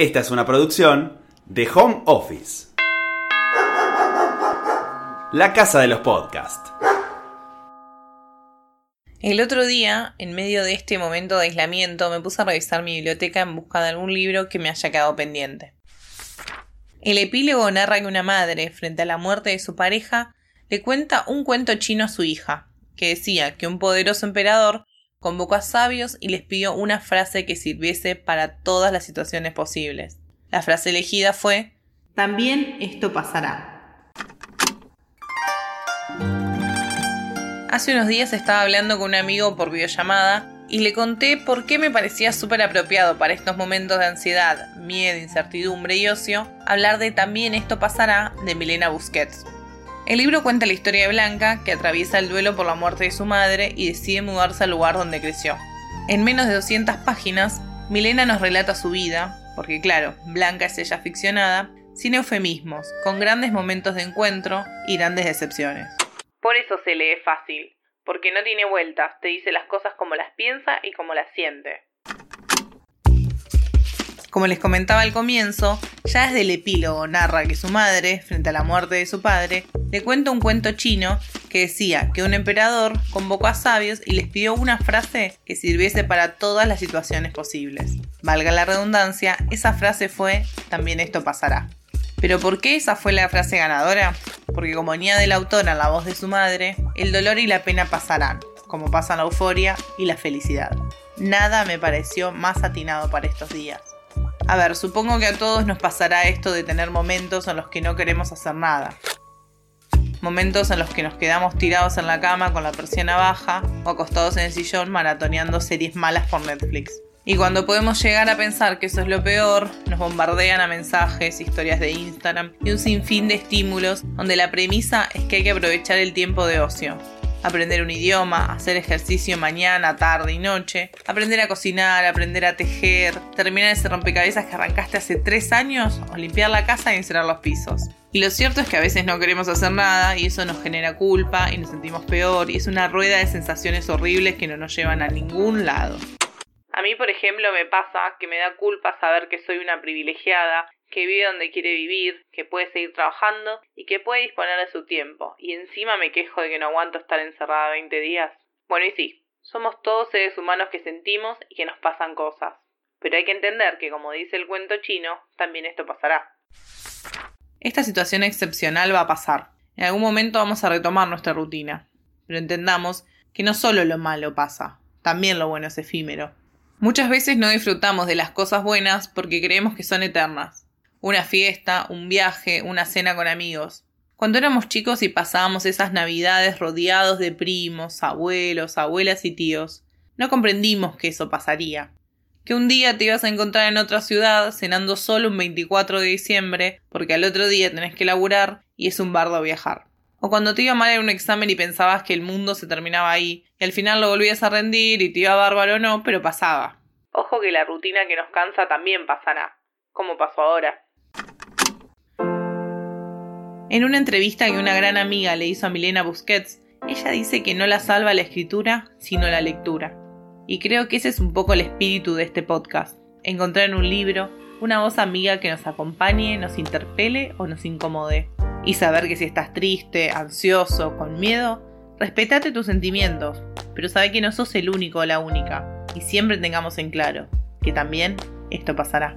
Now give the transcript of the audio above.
Esta es una producción de Home Office. La casa de los podcasts. El otro día, en medio de este momento de aislamiento, me puse a revisar mi biblioteca en busca de algún libro que me haya quedado pendiente. El epílogo narra que una madre, frente a la muerte de su pareja, le cuenta un cuento chino a su hija, que decía que un poderoso emperador convocó a sabios y les pidió una frase que sirviese para todas las situaciones posibles. La frase elegida fue También esto pasará. Hace unos días estaba hablando con un amigo por videollamada y le conté por qué me parecía súper apropiado para estos momentos de ansiedad, miedo, incertidumbre y ocio hablar de También esto pasará de Milena Busquets. El libro cuenta la historia de Blanca, que atraviesa el duelo por la muerte de su madre y decide mudarse al lugar donde creció. En menos de 200 páginas, Milena nos relata su vida, porque claro, Blanca es ella ficcionada, sin eufemismos, con grandes momentos de encuentro y grandes decepciones. Por eso se lee fácil, porque no tiene vueltas, te dice las cosas como las piensa y como las siente. Como les comentaba al comienzo, ya desde el epílogo narra que su madre, frente a la muerte de su padre, le cuenta un cuento chino que decía que un emperador convocó a sabios y les pidió una frase que sirviese para todas las situaciones posibles. Valga la redundancia, esa frase fue también esto pasará. Pero ¿por qué esa fue la frase ganadora? Porque como añade el autor a la voz de su madre, el dolor y la pena pasarán, como pasan la euforia y la felicidad. Nada me pareció más atinado para estos días. A ver, supongo que a todos nos pasará esto de tener momentos en los que no queremos hacer nada. Momentos en los que nos quedamos tirados en la cama con la persiana baja o acostados en el sillón maratoneando series malas por Netflix. Y cuando podemos llegar a pensar que eso es lo peor, nos bombardean a mensajes, historias de Instagram y un sinfín de estímulos donde la premisa es que hay que aprovechar el tiempo de ocio. Aprender un idioma, hacer ejercicio mañana, tarde y noche, aprender a cocinar, aprender a tejer, terminar ese rompecabezas que arrancaste hace tres años o limpiar la casa y encerrar los pisos. Y lo cierto es que a veces no queremos hacer nada y eso nos genera culpa y nos sentimos peor y es una rueda de sensaciones horribles que no nos llevan a ningún lado. A mí, por ejemplo, me pasa que me da culpa saber que soy una privilegiada, que vive donde quiere vivir, que puede seguir trabajando y que puede disponer de su tiempo. Y encima me quejo de que no aguanto estar encerrada 20 días. Bueno, y sí, somos todos seres humanos que sentimos y que nos pasan cosas. Pero hay que entender que, como dice el cuento chino, también esto pasará. Esta situación excepcional va a pasar. En algún momento vamos a retomar nuestra rutina. Pero entendamos que no solo lo malo pasa, también lo bueno es efímero. Muchas veces no disfrutamos de las cosas buenas porque creemos que son eternas. Una fiesta, un viaje, una cena con amigos. Cuando éramos chicos y pasábamos esas navidades rodeados de primos, abuelos, abuelas y tíos, no comprendimos que eso pasaría. Que un día te ibas a encontrar en otra ciudad cenando solo un 24 de diciembre porque al otro día tenés que laburar y es un bardo viajar. O cuando te iba mal en un examen y pensabas que el mundo se terminaba ahí y al final lo volvías a rendir y te iba bárbaro o no, pero pasaba. Ojo que la rutina que nos cansa también pasará, como pasó ahora. En una entrevista que una gran amiga le hizo a Milena Busquets, ella dice que no la salva la escritura, sino la lectura. Y creo que ese es un poco el espíritu de este podcast. Encontrar en un libro una voz amiga que nos acompañe, nos interpele o nos incomode. Y saber que si estás triste, ansioso, con miedo, respetate tus sentimientos, pero sabe que no sos el único o la única, y siempre tengamos en claro que también esto pasará.